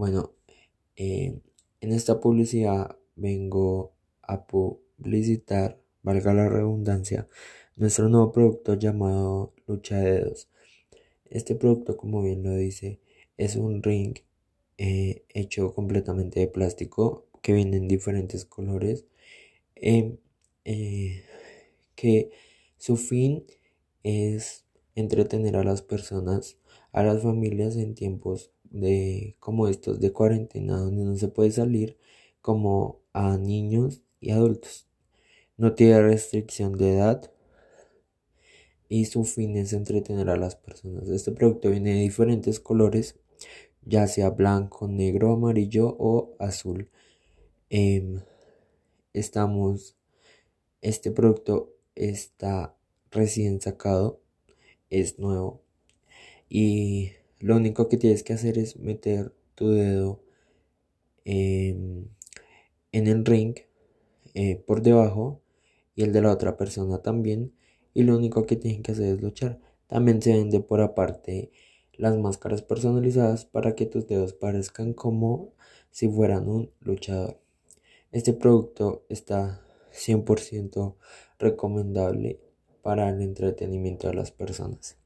Bueno, eh, en esta publicidad vengo a publicitar, valga la redundancia, nuestro nuevo producto llamado Lucha de Dedos. Este producto, como bien lo dice, es un ring eh, hecho completamente de plástico que viene en diferentes colores. Em, eh, que su fin es entretener a las personas, a las familias en tiempos de como estos de cuarentena donde no se puede salir, como a niños y adultos. No tiene restricción de edad y su fin es entretener a las personas. Este producto viene de diferentes colores, ya sea blanco, negro, amarillo o azul. Em, estamos, este producto está recién sacado, es nuevo y lo único que tienes que hacer es meter tu dedo en, el ring eh, por debajo y el de la otra persona también y lo único que tienen que hacer es luchar. También se vende por aparte las máscaras personalizadas para que tus dedos parezcan como si fueran un luchador. Este producto está 100% recomendable para el entretenimiento de las personas.